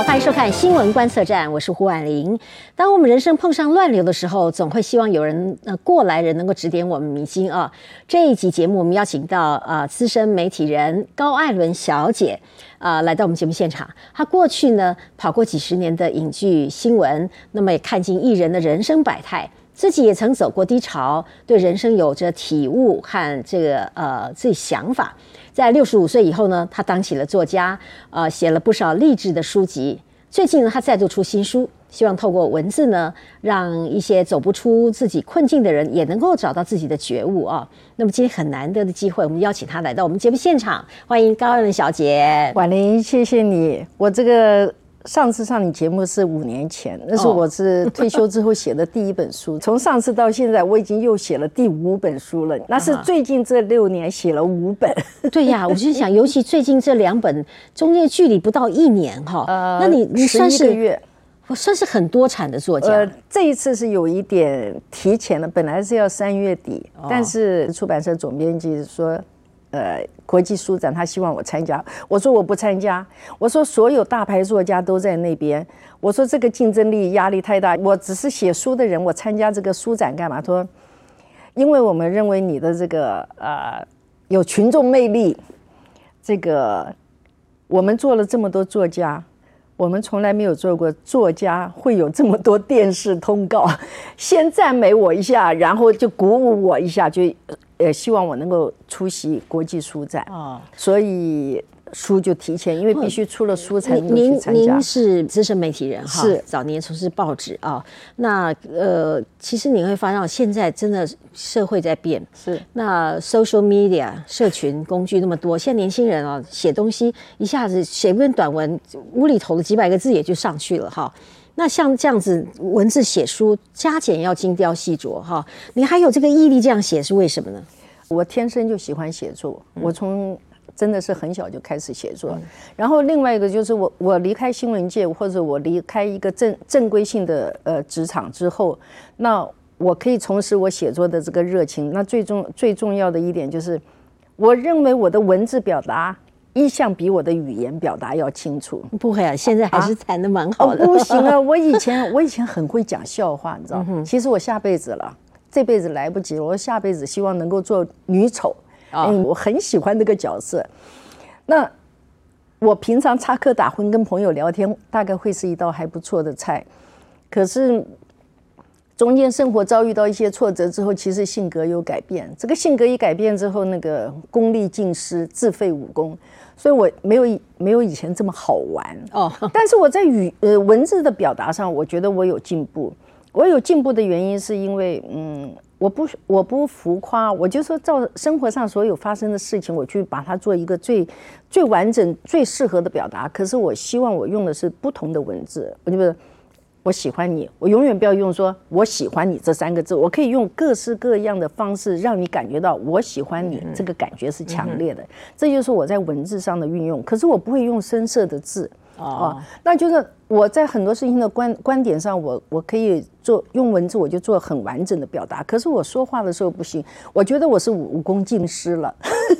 好，欢迎收看新闻观测站，我是胡婉玲。当我们人生碰上乱流的时候，总会希望有人呃过来人能够指点我们迷津啊。这一集节目，我们邀请到呃资深媒体人高艾伦小姐啊来到我们节目现场。她过去呢跑过几十年的影剧新闻，那么也看尽艺人的人生百态。自己也曾走过低潮，对人生有着体悟和这个呃自己想法。在六十五岁以后呢，他当起了作家，呃，写了不少励志的书籍。最近呢，他再度出新书，希望透过文字呢，让一些走不出自己困境的人也能够找到自己的觉悟啊。那么今天很难得的机会，我们邀请他来到我们节目现场，欢迎高人小姐。婉玲，谢谢你，我这个。上次上你节目是五年前，那是我是退休之后写的第一本书。从上次到现在，我已经又写了第五本书了。那是最近这六年写了五本。对呀，我就想，尤其最近这两本中间距离不到一年哈。呃，那你你算是月，我算是很多产的作家。呃，这一次是有一点提前了，本来是要三月底，但是出版社总编辑说。呃，国际书展，他希望我参加，我说我不参加。我说所有大牌作家都在那边，我说这个竞争力压力太大，我只是写书的人，我参加这个书展干嘛？他说，因为我们认为你的这个呃有群众魅力，这个我们做了这么多作家，我们从来没有做过作家会有这么多电视通告，先赞美我一下，然后就鼓舞我一下，就。呃，希望我能够出席国际书展啊，所以书就提前，因为必须出了书才能去参加。您是资深媒体人哈，是早年从事报纸啊。那呃，其实你会发现，现在真的社会在变，是那 social media 社群工具那么多，现在年轻人啊，写东西一下子写一篇短文，无厘头的几百个字也就上去了哈。那像这样子文字写书，加减要精雕细琢哈。你还有这个毅力这样写是为什么呢？我天生就喜欢写作，我从真的是很小就开始写作。然后另外一个就是我我离开新闻界或者我离开一个正正规性的呃职场之后，那我可以重拾我写作的这个热情。那最重最重要的一点就是，我认为我的文字表达。一向比我的语言表达要清楚。不会啊，现在还是谈的蛮好的。不行啊，我以前我以前很会讲笑话，你知道吗？其实我下辈子了，这辈子来不及了。我下辈子希望能够做女丑啊，我很喜欢那个角色。那我平常插科打诨跟朋友聊天，大概会是一道还不错的菜。可是。中间生活遭遇到一些挫折之后，其实性格有改变。这个性格一改变之后，那个功力尽失，自废武功。所以我没有没有以前这么好玩哦。但是我在语呃文字的表达上，我觉得我有进步。我有进步的原因是因为，嗯，我不我不浮夸，我就说照生活上所有发生的事情，我去把它做一个最最完整、最适合的表达。可是我希望我用的是不同的文字，我就得。我喜欢你，我永远不要用说“我喜欢你”这三个字，我可以用各式各样的方式让你感觉到我喜欢你，这个感觉是强烈的。这就是我在文字上的运用。可是我不会用深色的字啊，那就是。我在很多事情的观观点上，我我可以做用文字，我就做很完整的表达。可是我说话的时候不行，我觉得我是武功尽失了。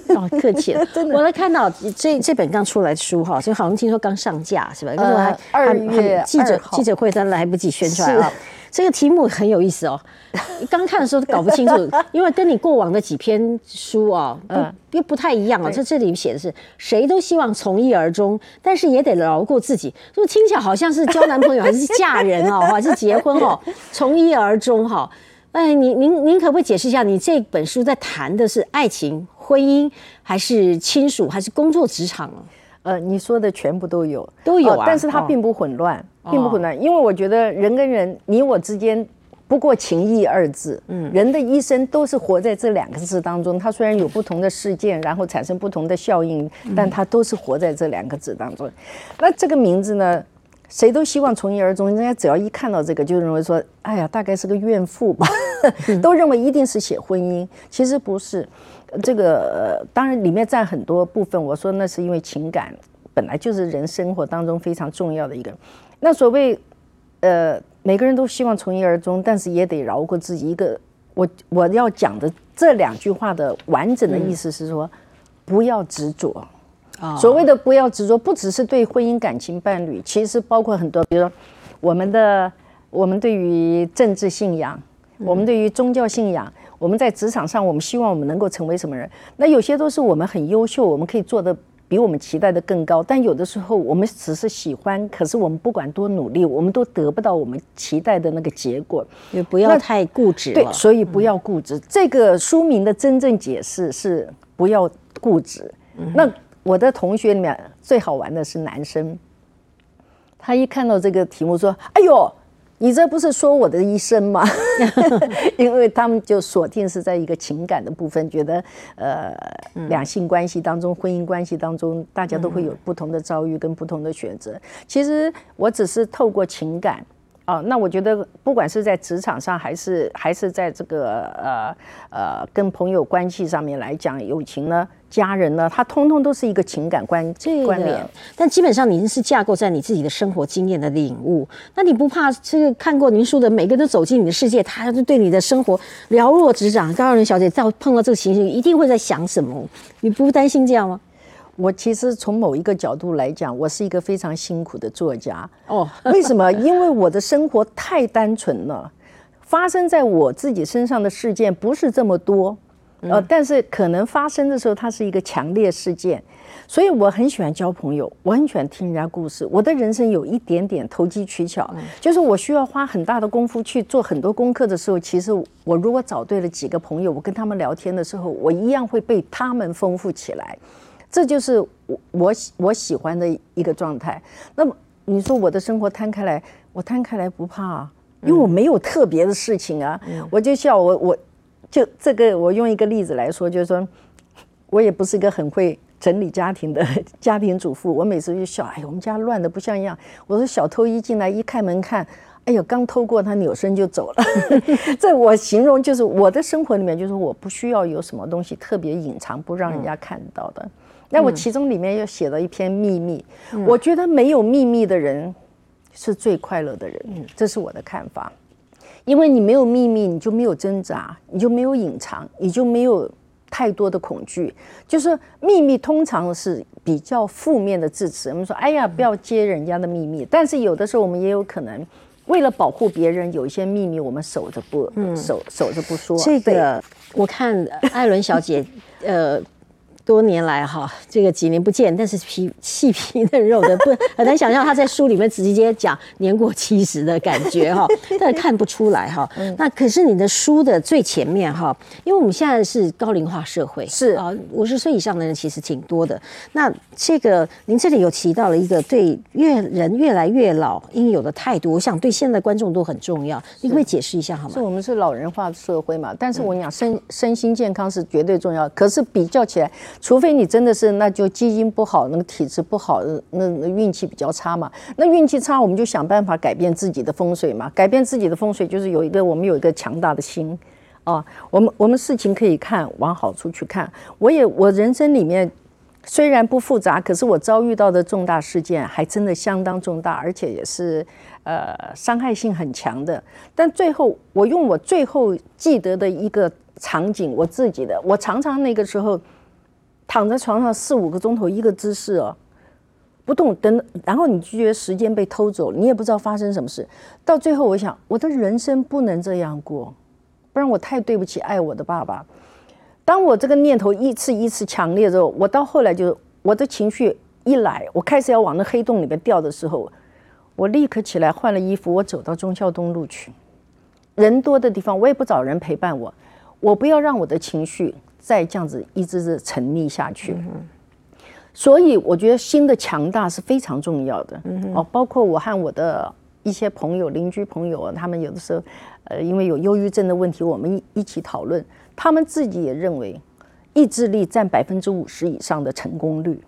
哦，客气了，真的。我来看到这这本刚出来的书哈，就好像听说刚上架是吧？呃，二月记者记者会咱来不及宣传啊。这个题目很有意思哦，刚看的时候搞不清楚，因为跟你过往的几篇书哦，嗯，又不太一样哦。这这里写的是谁都希望从一而终，但是也得饶过自己。就听起来好像是交男朋友，还是嫁人哦，还是结婚哦？从一而终哈。哎，您您您可不可以解释一下，你这本书在谈的是爱情、婚姻，还是亲属，还是工作职场啊？呃，你说的全部都有，都有啊，但是它并不混乱，并不混乱，因为我觉得人跟人，你我之间不过情义二字，嗯，人的一生都是活在这两个字当中。它虽然有不同的事件，然后产生不同的效应，但它都是活在这两个字当中。那这个名字呢，谁都希望从一而终，人家只要一看到这个，就认为说，哎呀，大概是个怨妇吧，都认为一定是写婚姻，其实不是。这个当然里面占很多部分，我说那是因为情感本来就是人生活当中非常重要的一个。那所谓呃每个人都希望从一而终，但是也得饶过自己。一个我我要讲的这两句话的完整的意思是说，不要执着所谓的不要执着，不只是对婚姻感情伴侣，其实包括很多，比如说我们的我们对于政治信仰，我们对于宗教信仰，我们在职场上，我们希望我们能够成为什么人？那有些都是我们很优秀，我们可以做的比我们期待的更高，但有的时候我们只是喜欢，可是我们不管多努力，我们都得不到我们期待的那个结果。也不要太固执对，所以不要固执。这个书名的真正解释是不要固执。那我的同学里面最好玩的是男生，他一看到这个题目说：“哎呦，你这不是说我的一生吗？” 因为他们就锁定是在一个情感的部分，觉得呃，两性关系当中、婚姻关系当中，大家都会有不同的遭遇跟不同的选择。其实我只是透过情感。哦，那我觉得不管是在职场上，还是还是在这个呃呃跟朋友关系上面来讲，友情呢、家人呢，它通通都是一个情感关关联。但基本上您是架构在你自己的生活经验的领悟，那你不怕这个看过您书的每个人都走进你的世界，他就对你的生活了若指掌。高人小姐到碰到这个情形，一定会在想什么？你不担心这样吗？我其实从某一个角度来讲，我是一个非常辛苦的作家哦。为什么？因为我的生活太单纯了，发生在我自己身上的事件不是这么多，呃，但是可能发生的时候，它是一个强烈事件，所以我很喜欢交朋友，我很喜欢听人家故事。我的人生有一点点投机取巧，就是我需要花很大的功夫去做很多功课的时候，其实我如果找对了几个朋友，我跟他们聊天的时候，我一样会被他们丰富起来。这就是我我我喜欢的一个状态。那么你说我的生活摊开来，我摊开来不怕，啊因为我没有特别的事情啊。我就笑我我就这个我用一个例子来说，就是说我也不是一个很会整理家庭的家庭主妇。我每次就笑，哎，我们家乱的不像样。我说小偷一进来一开门看，哎呦，刚偷过，他扭身就走了。这我形容就是我的生活里面，就是我不需要有什么东西特别隐藏，不让人家看到的。那我其中里面又写了一篇秘密，我觉得没有秘密的人是最快乐的人，这是我的看法。因为你没有秘密，你就没有挣扎，你就没有隐藏，你就没有太多的恐惧。就是秘密通常是比较负面的字词，我们说哎呀，不要揭人家的秘密。但是有的时候我们也有可能为了保护别人，有一些秘密我们守着不守守着不说。这个我看艾伦小姐，呃。多年来哈，这个几年不见，但是皮 细皮嫩肉的，不很难想象他在书里面直接讲年过七十的感觉哈，但看不出来哈。那可是你的书的最前面哈，因为我们现在是高龄化社会，是啊，五十岁以上的人其实挺多的。那这个您这里有提到了一个对越人越来越老应有的态度，我想对现在观众都很重要，你可以解释一下好吗？是我们是老人化社会嘛，但是我讲身身心健康是绝对重要，可是比较起来。除非你真的是，那就基因不好，那个体质不好，那那运气比较差嘛。那运气差，我们就想办法改变自己的风水嘛。改变自己的风水，就是有一个我们有一个强大的心啊。我们我们事情可以看往好处去看。我也我人生里面虽然不复杂，可是我遭遇到的重大事件还真的相当重大，而且也是呃伤害性很强的。但最后我用我最后记得的一个场景，我自己的，我常常那个时候。躺在床上四五个钟头一个姿势哦，不动，等，然后你就觉得时间被偷走，你也不知道发生什么事。到最后，我想我的人生不能这样过，不然我太对不起爱我的爸爸。当我这个念头一次一次强烈之后，我到后来就我的情绪一来，我开始要往那黑洞里面掉的时候，我立刻起来换了衣服，我走到忠孝东路去，人多的地方，我也不找人陪伴我，我不要让我的情绪。再这样子一直是沉溺下去，所以我觉得心的强大是非常重要的。哦，包括我和我的一些朋友、邻居朋友，他们有的时候，呃，因为有忧郁症的问题，我们一一起讨论，他们自己也认为，意志力占百分之五十以上的成功率。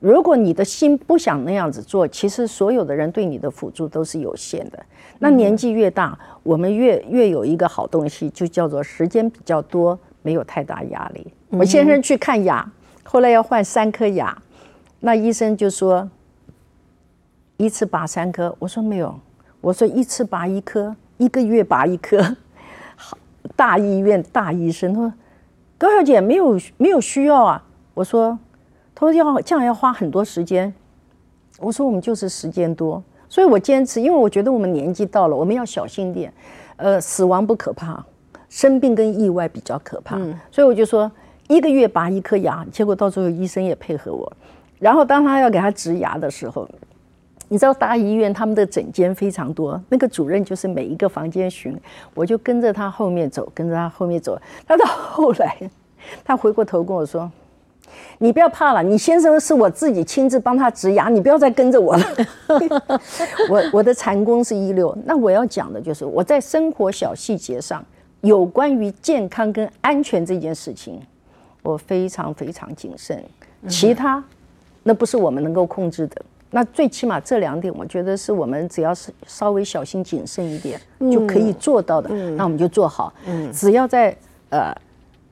如果你的心不想那样子做，其实所有的人对你的辅助都是有限的。那年纪越大，我们越越有一个好东西，就叫做时间比较多。没有太大压力。我先生去看牙，后来要换三颗牙，那医生就说一次拔三颗。我说没有，我说一次拔一颗，一个月拔一颗。好，大医院大医生他说高小姐没有没有需要啊。我说他说要这样要花很多时间。我说我们就是时间多，所以我坚持，因为我觉得我们年纪到了，我们要小心点。呃，死亡不可怕，生病跟意外比较可怕。所以我就说一个月拔一颗牙，结果到最后医生也配合我。然后当他要给他植牙的时候，你知道大医院他们的诊间非常多，那个主任就是每一个房间巡，我就跟着他后面走，跟着他后面走。他到后来，他回过头跟我说。你不要怕了，你先生是我自己亲自帮他植牙，你不要再跟着我了。我我的禅功是一流，那我要讲的就是我在生活小细节上，有关于健康跟安全这件事情，我非常非常谨慎。其他那不是我们能够控制的，那最起码这两点，我觉得是我们只要是稍微小心谨慎一点就可以做到的，那我们就做好。只要在呃，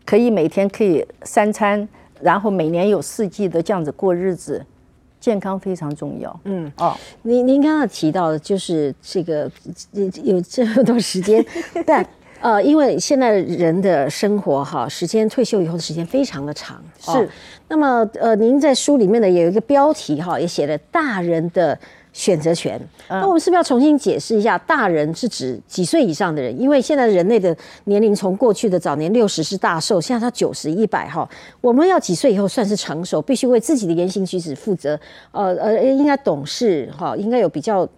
可以每天可以三餐。然后每年有四季的这样子过日子，健康非常重要。嗯哦，您您刚刚提到的就是这个有这么多时间，但呃，因为现在人的生活哈，时间退休以后的时间非常的长。是，那么呃，您在书里面呢有一个标题哈，也写了大人的。选择权，那我们是不是要重新解释一下？大人是指几岁以上的人？因为现在人类的年龄从过去的早年六十是大寿，现在他九十一百哈。我们要几岁以后算是成熟？必须为自己的言行举止负责，呃呃，应该懂事哈，应该有比较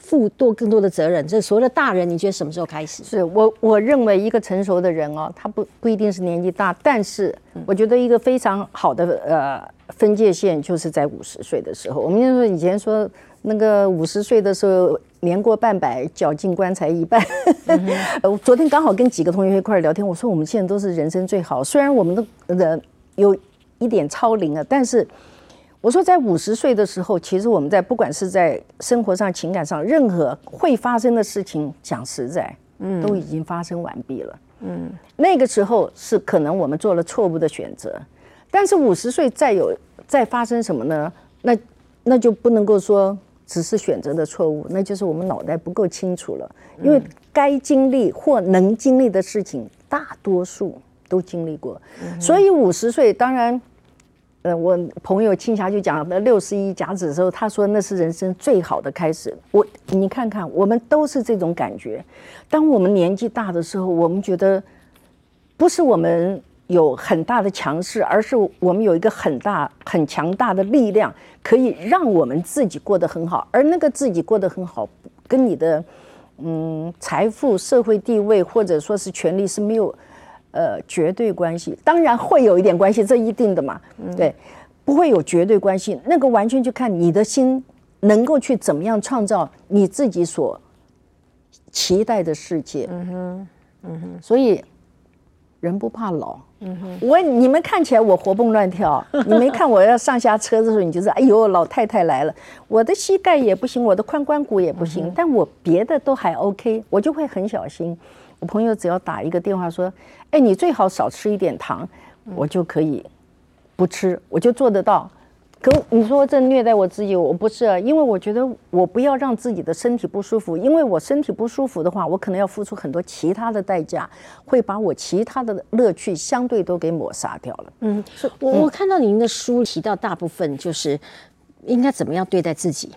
负多更多的责任。这所谓的大人，你觉得什么时候开始？是我我认为一个成熟的人哦，他不不一定是年纪大，但是我觉得一个非常好的呃分界线就是在五十岁的时候。我们就说以前说。那个五十岁的时候，年过半百，绞尽棺材一半。呃，昨天刚好跟几个同学一块聊天，我说我们现在都是人生最好，虽然我们的人有一点超龄了，但是我说在五十岁的时候，其实我们在不管是在生活上、情感上，任何会发生的事情，讲实在，嗯，都已经发生完毕了。嗯，那个时候是可能我们做了错误的选择，但是五十岁再有再发生什么呢？那那就不能够说。只是选择的错误，那就是我们脑袋不够清楚了。因为该经历或能经历的事情，大多数都经历过。所以五十岁，当然，呃，我朋友青霞就讲，那六十一甲子的时候，他说那是人生最好的开始。我你看看，我们都是这种感觉。当我们年纪大的时候，我们觉得不是我们。有很大的强势，而是我们有一个很大、很强大的力量，可以让我们自己过得很好。而那个自己过得很好，跟你的嗯财富、社会地位或者说是权利是没有呃绝对关系。当然会有一点关系，这一定的嘛，对，不会有绝对关系。那个完全就看你的心能够去怎么样创造你自己所期待的世界。嗯哼，嗯哼，所以人不怕老。我你们看起来我活蹦乱跳，你没看我要上下车的时候，你就是哎呦老太太来了，我的膝盖也不行，我的髋关骨也不行，但我别的都还 OK，我就会很小心。我朋友只要打一个电话说，哎你最好少吃一点糖，我就可以不吃，我就做得到。可你说这虐待我自己，我不是，因为我觉得我不要让自己的身体不舒服，因为我身体不舒服的话，我可能要付出很多其他的代价，会把我其他的乐趣相对都给抹杀掉了。嗯，我我看到您的书提到大部分就是应该怎么样对待自己，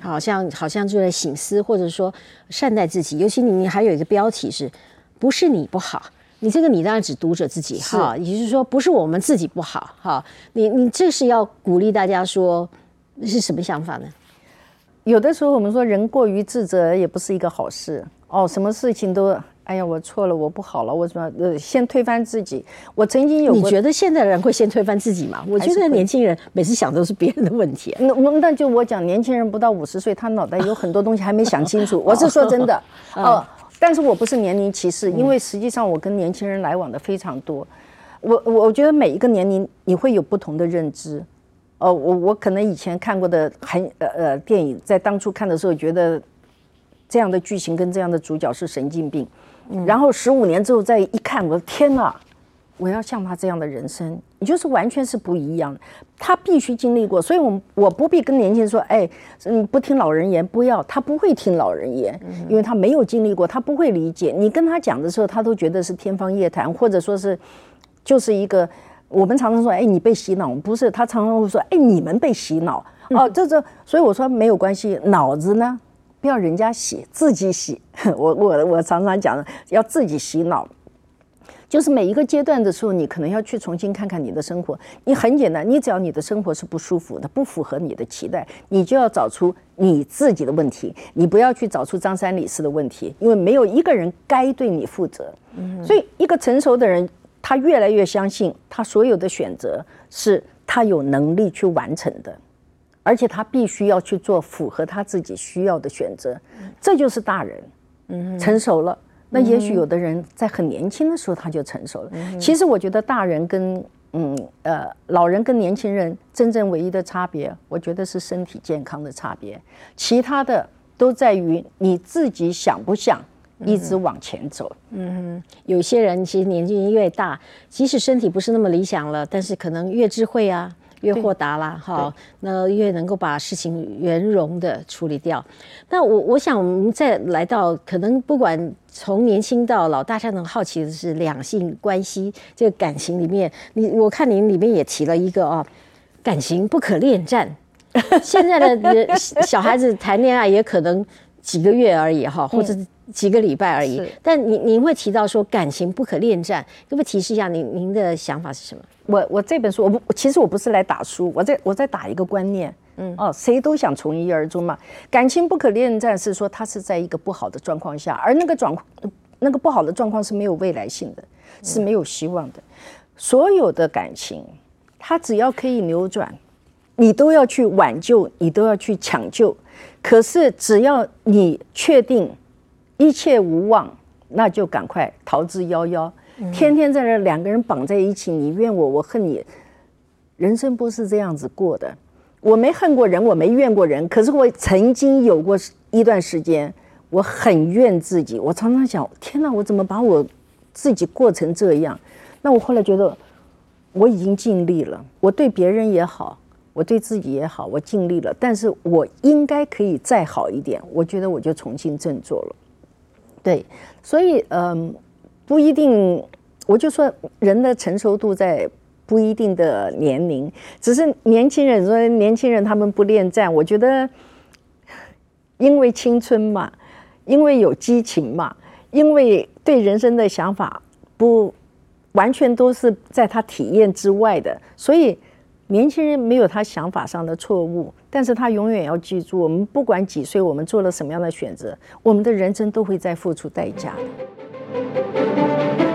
好像好像就在醒思或者说善待自己，尤其你你还有一个标题是不是你不好。你这个你当然指读者自己哈，也就是说不是我们自己不好哈。你你这是要鼓励大家说是什么想法呢？有的时候我们说人过于自责也不是一个好事哦。什么事情都哎呀我错了我不好了我怎么呃先推翻自己。我曾经有你觉得现在的人会先推翻自己吗？我觉得年轻人每次想都是别人的问题。那那就我讲年轻人不到五十岁，他脑袋有很多东西还没想清楚。我是说真的哦。但是我不是年龄歧视，因为实际上我跟年轻人来往的非常多。我我我觉得每一个年龄你会有不同的认知。哦，我我可能以前看过的很呃呃电影，在当初看的时候觉得这样的剧情跟这样的主角是神经病，然后十五年之后再一看，我的天哪！我要像他这样的人生，你就是完全是不一样的。他必须经历过，所以，我我不必跟年轻人说，哎，嗯，不听老人言，不要。他不会听老人言，因为他没有经历过，他不会理解。你跟他讲的时候，他都觉得是天方夜谭，或者说是就是一个我们常常说，哎，你被洗脑，不是？他常常会说，哎，你们被洗脑。哦，这这，所以我说没有关系，脑子呢，不要人家洗，自己洗。我我我常常讲，要自己洗脑。就是每一个阶段的时候，你可能要去重新看看你的生活。你很简单，你只要你的生活是不舒服的，不符合你的期待，你就要找出你自己的问题。你不要去找出张三李四的问题，因为没有一个人该对你负责。所以，一个成熟的人，他越来越相信，他所有的选择是他有能力去完成的，而且他必须要去做符合他自己需要的选择。这就是大人，嗯，成熟了。那也许有的人在很年轻的时候他就成熟了。其实我觉得大人跟嗯呃老人跟年轻人真正唯一的差别，我觉得是身体健康的差别，其他的都在于你自己想不想一直往前走。嗯，有些人其实年纪越大，即使身体不是那么理想了，但是可能越智慧啊。越豁达啦，哈，那越能够把事情圆融的处理掉。那我我想，我们再来到可能不管从年轻到老，大家能好奇的是两性关系这个感情里面，你我看您里面也提了一个哦，感情不可恋战。现在的小孩子谈恋爱也可能几个月而已哈，或者几个礼拜而已。但您您会提到说感情不可恋战，可不可以提示一下您您的想法是什么？我我这本书我不其实我不是来打书，我在我在打一个观念，嗯哦，谁都想从一而终嘛。感情不可恋战是说他是在一个不好的状况下，而那个状况那个不好的状况是没有未来性的，是没有希望的。所有的感情，它只要可以扭转，你都要去挽救，你都要去抢救。可是只要你确定一切无望，那就赶快逃之夭夭。天天在那两个人绑在一起，你怨我，我恨你，人生不是这样子过的。我没恨过人，我没怨过人，可是我曾经有过一段时间，我很怨自己。我常常想，天哪，我怎么把我自己过成这样？那我后来觉得，我已经尽力了。我对别人也好，我对自己也好，我尽力了。但是我应该可以再好一点。我觉得我就重新振作了。对，所以嗯。不一定，我就说人的成熟度在不一定的年龄，只是年轻人说年轻人他们不恋战，我觉得因为青春嘛，因为有激情嘛，因为对人生的想法不完全都是在他体验之外的，所以年轻人没有他想法上的错误，但是他永远要记住，我们不管几岁，我们做了什么样的选择，我们的人生都会在付出代价的。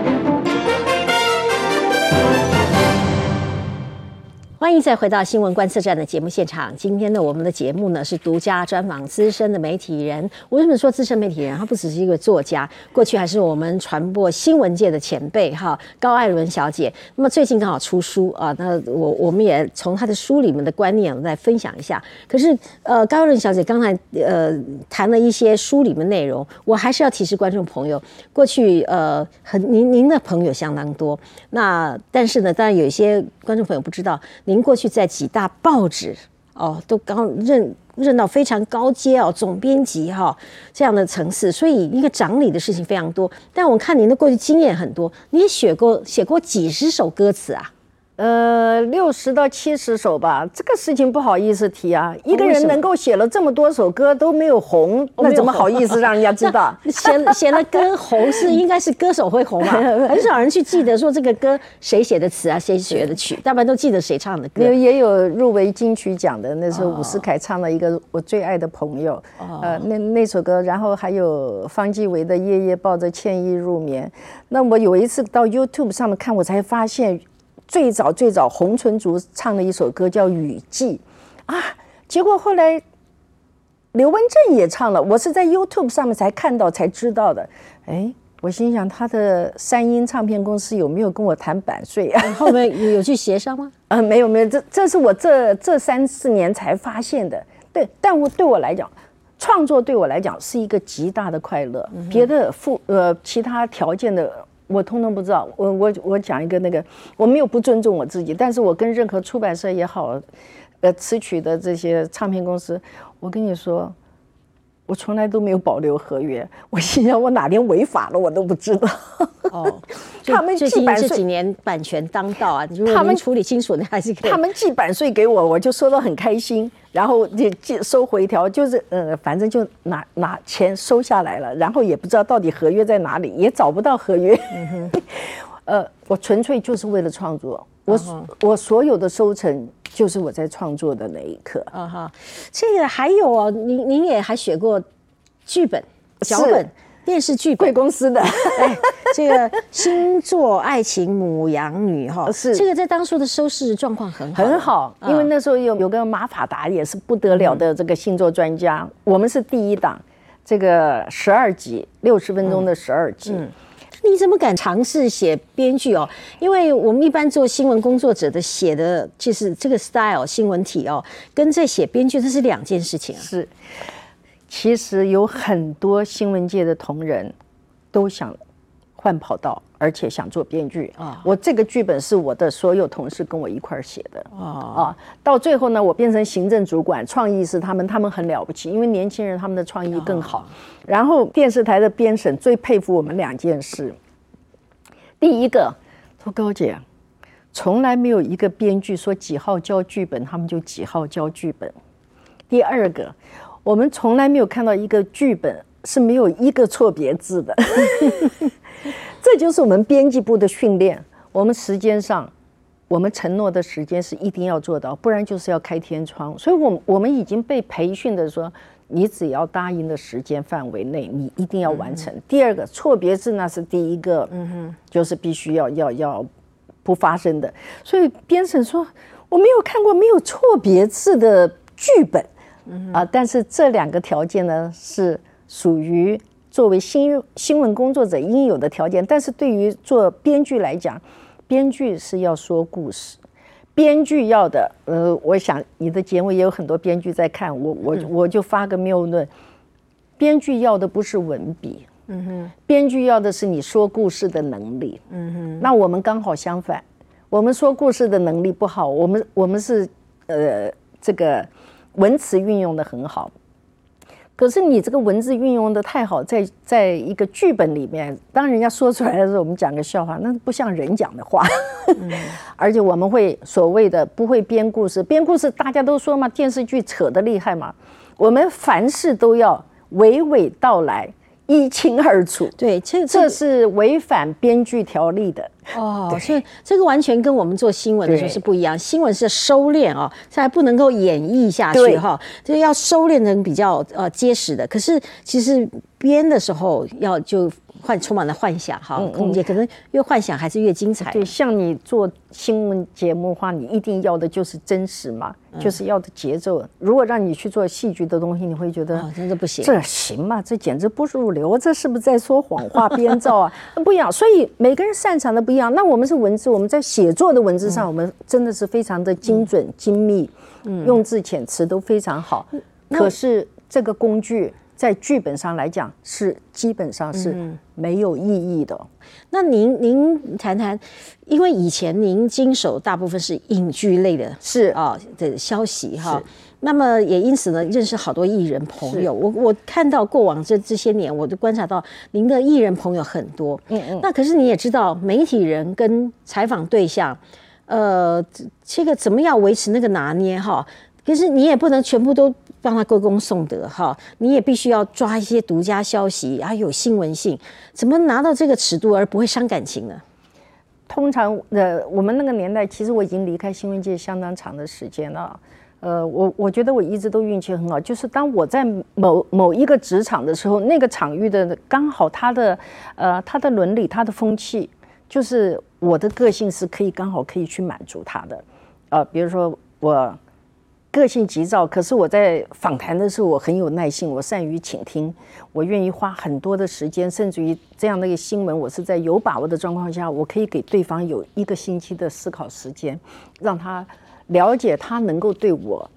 欢迎再回到新闻观测站的节目现场。今天呢，我们的节目呢是独家专访资深的媒体人。为什么说资深媒体人？他不只是一个作家，过去还是我们传播新闻界的前辈哈。高艾伦小姐，那么最近刚好出书啊，那我我们也从她的书里面的观念来分享一下。可是呃，高艾伦小姐刚才呃谈了一些书里面内容，我还是要提示观众朋友，过去呃很您您的朋友相当多，那但是呢，当然有一些观众朋友不知道。您过去在几大报纸哦，都刚任任到非常高阶哦，总编辑哈这样的层次，所以一个掌理的事情非常多。但我看您的过去经验很多，您写过写过几十首歌词啊。呃，六十到七十首吧，这个事情不好意思提啊。一个人能够写了这么多首歌都没有红，那怎么好意思让人家知道？写写了歌红是应该是歌手会红嘛？很少人去记得说这个歌谁写的词啊，谁写的曲，大半都记得谁唱的歌。也也有入围金曲奖的，那时候伍思凯唱了一个我最爱的朋友，呃，那那首歌，然后还有方季韦的夜夜抱着歉意入眠。那我有一次到 YouTube 上面看，我才发现。最早最早，洪纯竹唱的一首歌叫《雨季》，啊，结果后来刘文正也唱了，我是在 YouTube 上面才看到才知道的。哎，我心想他的三音唱片公司有没有跟我谈版税啊？后面有去协商吗？啊，没有没有，这这是我这这三四年才发现的。对，但我对我来讲，创作对我来讲是一个极大的快乐，别的附呃其他条件的。我通通不知道，我我我讲一个那个，我没有不尊重我自己，但是我跟任何出版社也好，呃，词曲的这些唱片公司，我跟你说，我我从来都没有保留合约。我心想，我哪天违法了，我都不知道。哦，他们寄版税这几年版权当道啊，他们处理清楚的还是他们寄版税给我，我就收到很开心。然后就寄收回条，就是呃，反正就拿拿钱收下来了。然后也不知道到底合约在哪里，也找不到合约。呃，我纯粹就是为了创作，我我所有的收成就是我在创作的那一刻。啊哈，这个还有哦，您您也还写过剧本、脚本、电视剧，贵公司的。哎，这个星座爱情母羊女哈，是。这个在当初的收视状况很好，很好，因为那时候有有个马法达也是不得了的这个星座专家，我们是第一档，这个十二集六十分钟的十二集。你怎么敢尝试写编剧哦？因为我们一般做新闻工作者的写的，就是这个 style 新闻体哦，跟在写编剧这是两件事情啊。是，其实有很多新闻界的同仁都想换跑道。而且想做编剧啊！我这个剧本是我的所有同事跟我一块儿写的啊啊！到最后呢，我变成行政主管，创意是他们，他们很了不起，因为年轻人他们的创意更好。然后电视台的编审最佩服我们两件事：第一个，说高姐，从来没有一个编剧说几号交剧本，他们就几号交剧本；第二个，我们从来没有看到一个剧本是没有一个错别字的。这就是我们编辑部的训练。我们时间上，我们承诺的时间是一定要做到，不然就是要开天窗。所以，我我们已经被培训的说，你只要答应的时间范围内，你一定要完成。第二个错别字那是第一个，嗯哼，就是必须要要要不发生的。所以编审说，我没有看过没有错别字的剧本，啊，但是这两个条件呢是属于。作为新新闻工作者应有的条件，但是对于做编剧来讲，编剧是要说故事，编剧要的，呃，我想你的节目也有很多编剧在看，我我我就发个谬论，编剧要的不是文笔，嗯哼，编剧要的是你说故事的能力，嗯哼，那我们刚好相反，我们说故事的能力不好，我们我们是呃这个文词运用的很好。可是你这个文字运用的太好，在在一个剧本里面，当人家说出来的时候，我们讲个笑话，那不像人讲的话。而且我们会所谓的不会编故事，编故事大家都说嘛，电视剧扯得厉害嘛，我们凡事都要娓娓道来。一清二楚，对，这这是违反编剧条例的哦。所以这个完全跟我们做新闻的时候是不一样。新闻是收敛哦，现在不能够演绎下去哈，这要收敛成比较呃结实的。可是其实编的时候要就。幻充满了幻想哈，空间可能越幻想还是越精彩。对，像你做新闻节目的话，你一定要的就是真实嘛，就是要的节奏。如果让你去做戏剧的东西，你会觉得真的不行。这行吗？这简直不入流，这是不是在说谎话编造啊？不一样，所以每个人擅长的不一样。那我们是文字，我们在写作的文字上，我们真的是非常的精准精密，用字遣词都非常好。可是这个工具。在剧本上来讲，是基本上是没有意义的。那您您谈谈，因为以前您经手大部分是影剧类的，是啊的消息哈。那么也因此呢，认识好多艺人朋友。我我看到过往这这些年，我都观察到您的艺人朋友很多。嗯嗯。那可是你也知道，媒体人跟采访对象，呃，这个怎么样维持那个拿捏哈？可是你也不能全部都。帮他歌功颂德哈，你也必须要抓一些独家消息，啊有新闻性，怎么拿到这个尺度而不会伤感情呢？通常呃，我们那个年代，其实我已经离开新闻界相当长的时间了。呃，我我觉得我一直都运气很好，就是当我在某某一个职场的时候，那个场域的刚好他的呃他的伦理、他的风气，就是我的个性是可以刚好可以去满足他的。呃，比如说我。个性急躁，可是我在访谈的时候，我很有耐心，我善于倾听，我愿意花很多的时间，甚至于这样的一个新闻，我是在有把握的状况下，我可以给对方有一个星期的思考时间，让他了解他能够对我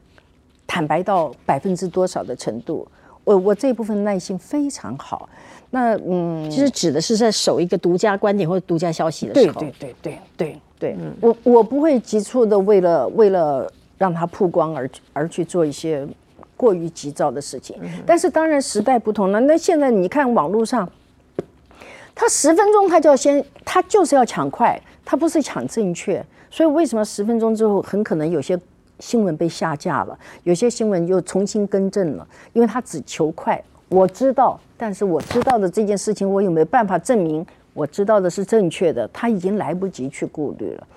坦白到百分之多少的程度。我我这部分耐心非常好。那嗯，其实指的是在守一个独家观点或者独家消息的时候。对对对对对对，我我不会急促的为了为了。让他曝光而而去做一些过于急躁的事情。但是当然时代不同了，那现在你看网络上，他十分钟他就要先，他就是要抢快，他不是抢正确。所以为什么十分钟之后很可能有些新闻被下架了，有些新闻又重新更正了？因为他只求快。我知道，但是我知道的这件事情，我有没有办法证明我知道的是正确的？他已经来不及去顾虑了。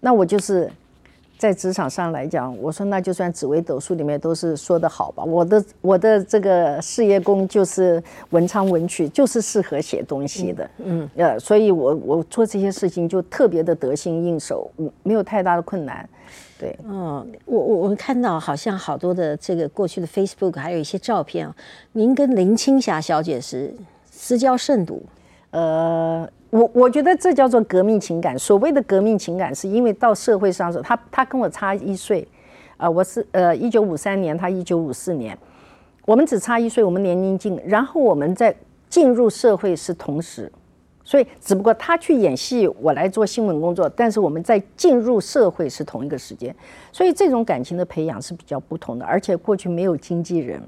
那我就是在职场上来讲，我说那就算紫微斗数里面都是说的好吧。我的我的这个事业宫就是文昌文曲，就是适合写东西的。嗯，呃，所以我我做这些事情就特别的得心应手，没有太大的困难。对，嗯，我我我们看到好像好多的这个过去的 Facebook 还有一些照片啊，您跟林青霞小姐是私交甚笃，呃，我我觉得这叫做革命情感。所谓的革命情感，是因为到社会上时候，她她跟我差一岁，啊，我是呃一九五三年，他一九五四年，我们只差一岁，我们年龄近，然后我们在进入社会是同时。所以，只不过他去演戏，我来做新闻工作，但是我们在进入社会是同一个时间，所以这种感情的培养是比较不同的。而且过去没有经纪人，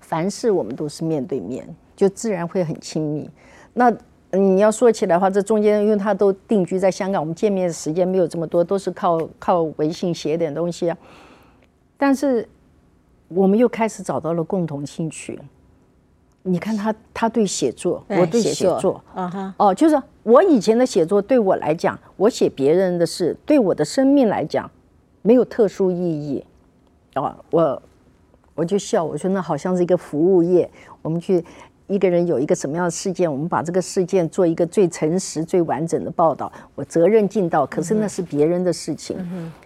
凡事我们都是面对面，就自然会很亲密。那你要说起来的话，这中间因为他都定居在香港，我们见面的时间没有这么多，都是靠靠微信写点东西啊。但是我们又开始找到了共同兴趣。你看他，他对写作，我对写作，啊哈，哦，就是我以前的写作对我来讲，我写别人的事，对我的生命来讲，没有特殊意义，哦，我我就笑，我说那好像是一个服务业，我们去一个人有一个什么样的事件，我们把这个事件做一个最诚实、最完整的报道，我责任尽到，可是那是别人的事情。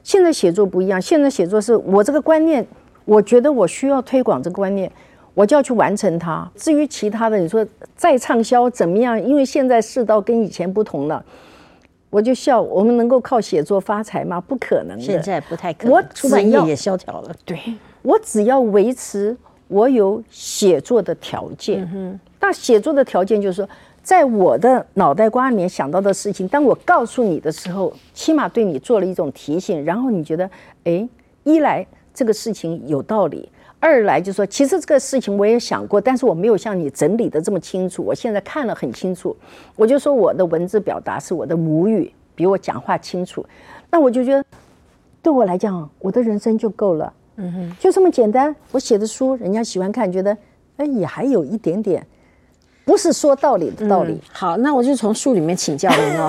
现在写作不一样，现在写作是我这个观念，我觉得我需要推广这个观念。我就要去完成它。至于其他的，你说再畅销怎么样？因为现在世道跟以前不同了，我就笑。我们能够靠写作发财吗？不可能。现在不太可能。我出版业也萧条了。对，我只要维持我有写作的条件。嗯那写作的条件就是说，在我的脑袋瓜里面想到的事情，当我告诉你的时候，起码对你做了一种提醒，然后你觉得，哎，一来这个事情有道理。二来就说，其实这个事情我也想过，但是我没有像你整理的这么清楚。我现在看了很清楚，我就说我的文字表达是我的母语，比我讲话清楚。那我就觉得，对我来讲，我的人生就够了。嗯哼，就这么简单。我写的书，人家喜欢看，觉得哎，也还有一点点。不是说道理的道理。好，那我就从书里面请教您哦。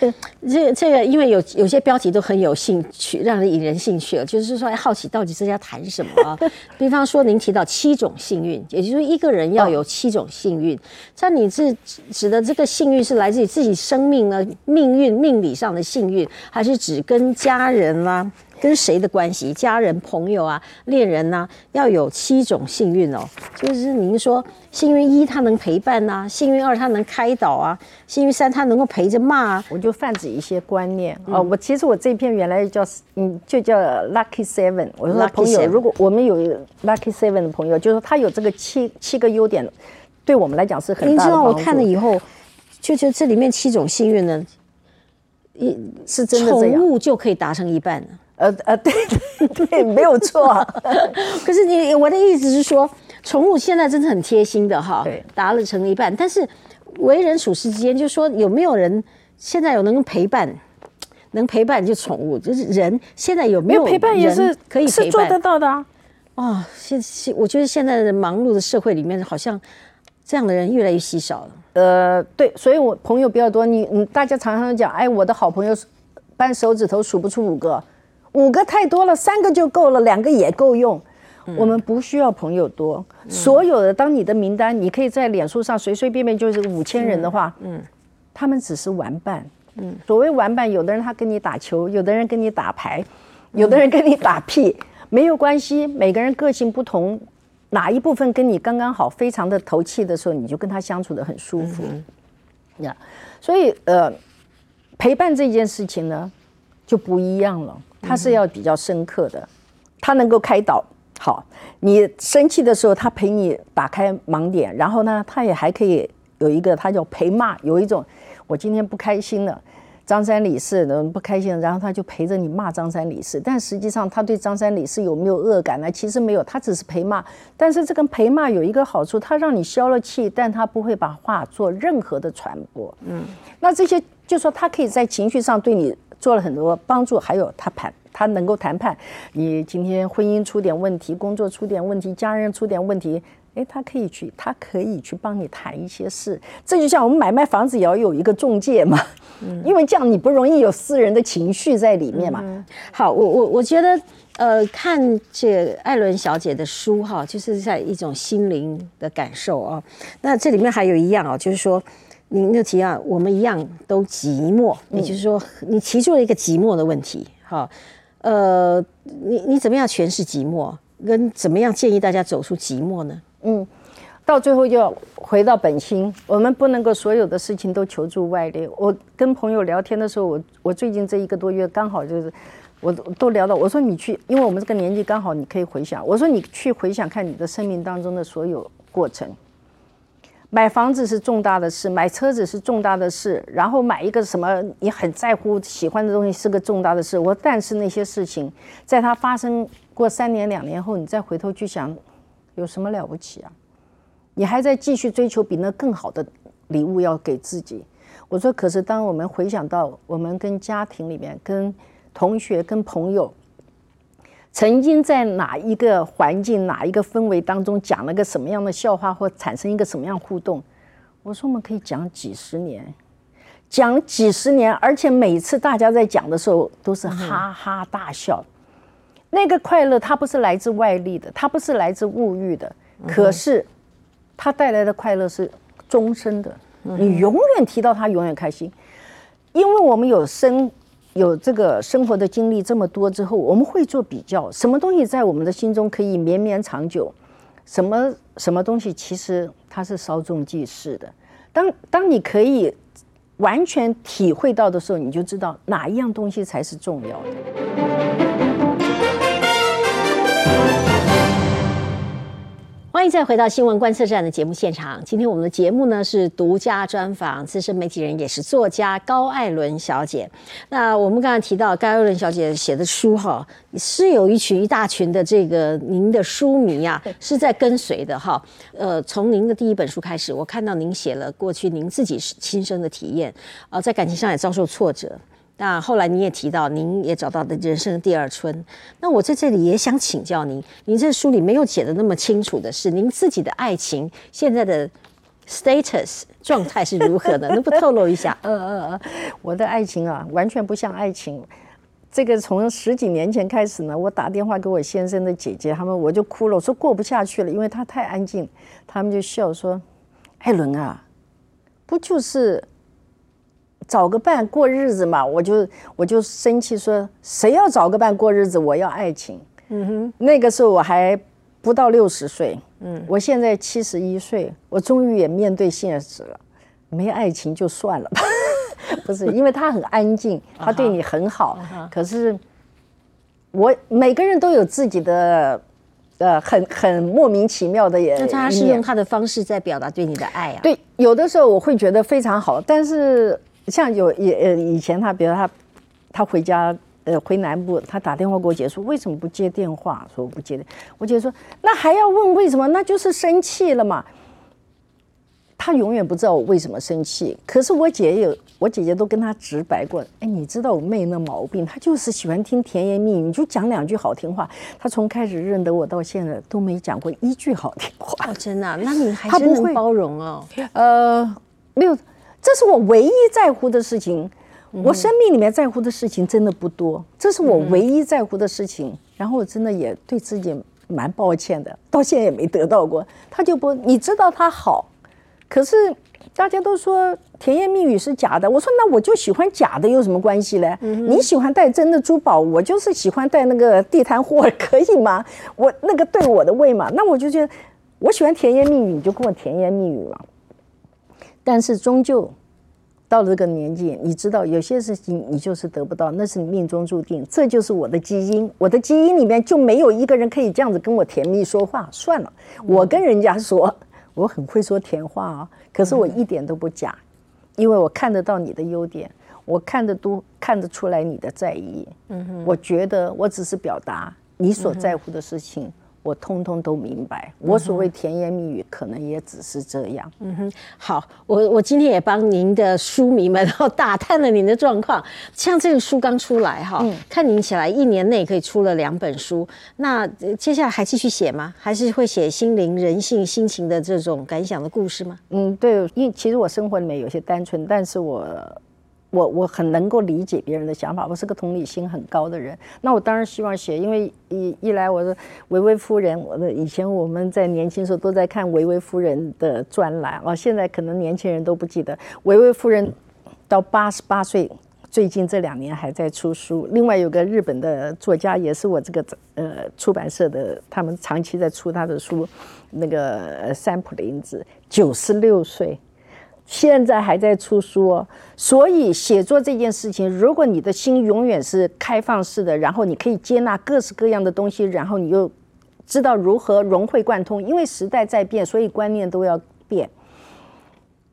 这这个，因为有有些标题都很有兴趣，让人引人兴趣了。就是说，好奇到底是要谈什么啊？比方说，您提到七种幸运，也就是，一个人要有七种幸运。像你是指的这个幸运是来自于自己生命呢命运命理上的幸运，还是指跟家人啦？跟谁的关系？家人、朋友啊，恋人呐，要有七种幸运哦。就是您说，幸运一，他能陪伴呐；幸运二，他能开导啊；幸运三，他能够陪着骂啊。我就泛指一些观念哦。我其实我这篇原来叫嗯，就叫 Lucky Seven。我说朋友，如果我们有 Lucky Seven 的朋友，就是说他有这个七七个优点，对我们来讲是很大的您知道我看了以后，就就这里面七种幸运呢，一是真的，宠物就可以达成一半呃呃，对对对，没有错。可是你我的意思是说，宠物现在真的很贴心的哈，达了成一半。但是为人处事之间，就是说有没有人现在有能陪伴，能陪伴就宠物，就是人现在有没有陪伴也是可以是做得到的啊。哦，现现我觉得现在的忙碌的社会里面，好像这样的人越来越稀少了。呃，对，所以我朋友比较多。你你大家常常讲，哎，我的好朋友扳手指头数不出五个。五个太多了，三个就够了，两个也够用。我们不需要朋友多，所有的当你的名单，你可以在脸书上随随便便就是五千人的话，嗯，他们只是玩伴。嗯，所谓玩伴，有的人他跟你打球，有的人跟你打牌，有的人跟你打屁，没有关系。每个人个性不同，哪一部分跟你刚刚好，非常的投气的时候，你就跟他相处的很舒服。呀，所以呃，陪伴这件事情呢，就不一样了。他是要比较深刻的，他能够开导。好，你生气的时候，他陪你打开盲点，然后呢，他也还可以有一个，他叫陪骂。有一种，我今天不开心了，张三李四能不开心，然后他就陪着你骂张三李四，但实际上他对张三李四有没有恶感呢？其实没有，他只是陪骂。但是这个陪骂有一个好处，他让你消了气，但他不会把话做任何的传播。嗯，那这些就说他可以在情绪上对你做了很多帮助，还有他谈他能够谈判。你今天婚姻出点问题，工作出点问题，家人出点问题。哎，他可以去，他可以去帮你谈一些事。这就像我们买卖房子也要有一个中介嘛，嗯因为这样你不容易有私人的情绪在里面嘛。好，我我我觉得，呃，看这艾伦小姐的书哈，就是在一种心灵的感受啊。那这里面还有一样啊，就是说，您的提啊，我们一样都寂寞，也就是说，你提出了一个寂寞的问题。哈，呃，你你怎么样诠释寂寞？跟怎么样建议大家走出寂寞呢？嗯，到最后就要回到本心，我们不能够所有的事情都求助外力。我跟朋友聊天的时候，我我最近这一个多月刚好就是，我都聊到，我说你去，因为我们这个年纪刚好你可以回想，我说你去回想看你的生命当中的所有过程。买房子是重大的事，买车子是重大的事，然后买一个什么你很在乎喜欢的东西是个重大的事。我但是那些事情，在它发生过三年两年后，你再回头去想。有什么了不起啊？你还在继续追求比那更好的礼物要给自己。我说，可是当我们回想到我们跟家庭里面、跟同学、跟朋友，曾经在哪一个环境、哪一个氛围当中讲了个什么样的笑话，或产生一个什么样互动，我说我们可以讲几十年，讲几十年，而且每次大家在讲的时候都是哈哈大笑。那个快乐，它不是来自外力的，它不是来自物欲的，可是它带来的快乐是终身的。你永远提到它，永远开心，因为我们有生有这个生活的经历这么多之后，我们会做比较，什么东西在我们的心中可以绵绵长久，什么什么东西其实它是稍纵即逝的。当当你可以完全体会到的时候，你就知道哪一样东西才是重要的。欢迎再回到新闻观测站的节目现场。今天我们的节目呢是独家专访资深媒体人，也是作家高艾伦小姐。那我们刚才提到高艾伦小姐写的书哈，是有一群一大群的这个您的书迷啊，是在跟随的哈。呃，从您的第一本书开始，我看到您写了过去您自己亲身的体验啊，在感情上也遭受挫折。那后来你也提到，您也找到的人生第二春。那我在这里也想请教您，您这书里没有写的那么清楚的是，您自己的爱情现在的 status 状态是如何的？能不透露一下？呃呃呃，我的爱情啊，完全不像爱情。这个从十几年前开始呢，我打电话给我先生的姐姐，他们我就哭了，我说过不下去了，因为他太安静。他们就笑说：“艾伦啊，不就是？”找个伴过日子嘛，我就我就生气说，谁要找个伴过日子？我要爱情。嗯哼，那个时候我还不到六十岁，嗯，我现在七十一岁，我终于也面对现实了，没爱情就算了吧。不是，因为他很安静，他对你很好，可是我每个人都有自己的，呃，很很莫名其妙的也。那他是用他的方式在表达对你的爱啊？对，有的时候我会觉得非常好，但是。像有也呃以前他比如他他回家呃回南部他打电话给我姐说为什么不接电话说我不接我姐说那还要问为什么？那就是生气了嘛。他永远不知道我为什么生气可是我姐有我姐姐都跟他直白过哎你知道我妹那毛病她就是喜欢听甜言蜜语你就讲两句好听话。她从开始认得我到现在都没讲过一句好听话。哦真的？那你还真能包容哦。呃没有。这是我唯一在乎的事情，我生命里面在乎的事情真的不多，这是我唯一在乎的事情。然后我真的也对自己蛮抱歉的，到现在也没得到过。他就不，你知道他好，可是大家都说甜言蜜语是假的。我说那我就喜欢假的，有什么关系嘞？你喜欢戴真的珠宝，我就是喜欢戴那个地摊货，可以吗？我那个对我的胃嘛，那我就觉得我喜欢甜言蜜语，你就跟我甜言蜜语嘛。但是终究到了这个年纪，你知道有些事情你就是得不到，那是你命中注定。这就是我的基因，我的基因里面就没有一个人可以这样子跟我甜蜜说话。算了，我跟人家说，我很会说甜话啊，可是我一点都不假，因为我看得到你的优点，我看得都看得出来你的在意。嗯哼，我觉得我只是表达你所在乎的事情。我通通都明白，我所谓甜言蜜语，可能也只是这样。嗯哼，好，我我今天也帮您的书迷们，然后打探了您的状况。像这个书刚出来哈，看您起来一年内可以出了两本书，那接下来还继续写吗？还是会写心灵、人性、心情的这种感想的故事吗？嗯，对，因为其实我生活里面有些单纯，但是我。我我很能够理解别人的想法，我是个同理心很高的人。那我当然希望写，因为一一来我的维维夫人，我的以前我们在年轻时候都在看维维夫人的专栏哦，现在可能年轻人都不记得维维夫人到八十八岁，最近这两年还在出书。另外有个日本的作家，也是我这个呃出版社的，他们长期在出他的书，那个三浦林子，九十六岁。现在还在出书，所以写作这件事情，如果你的心永远是开放式的，然后你可以接纳各式各样的东西，然后你又知道如何融会贯通，因为时代在变，所以观念都要变。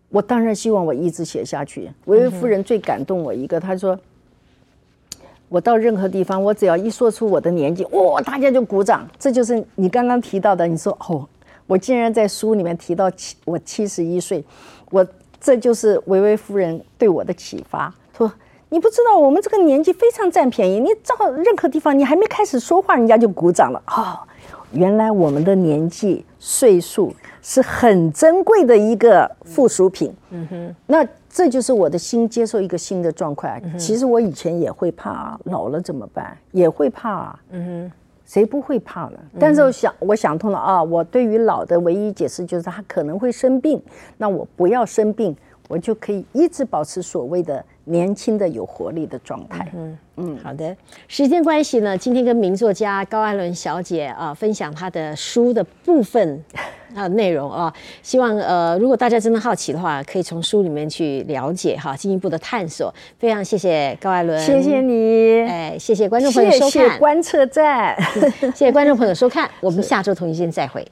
我当然希望我一直写下去。维维夫人最感动我一个，她说：“我到任何地方，我只要一说出我的年纪，哇，大家就鼓掌。”这就是你刚刚提到的。你说：“哦，我竟然在书里面提到七，我七十一岁，我。”这就是维维夫人对我的启发。说你不知道，我们这个年纪非常占便宜。你到任何地方，你还没开始说话，人家就鼓掌了。哦，原来我们的年纪岁数是很珍贵的一个附属品。嗯哼，那这就是我的心接受一个新的状况。其实我以前也会怕，啊老了怎么办？也会怕。啊嗯哼。谁不会怕呢？但是我想，我想通了啊！我对于老的唯一解释就是他可能会生病，那我不要生病，我就可以一直保持所谓的年轻的有活力的状态。嗯嗯，好的。时间关系呢，今天跟名作家高艾伦小姐啊分享她的书的部分。啊，内容啊，希望呃，如果大家真的好奇的话，可以从书里面去了解哈，进一步的探索。非常谢谢高艾伦，谢谢你，哎，谢谢观众朋友收看，谢谢观测站，谢谢观众朋友收看，我们下周同一时间再会。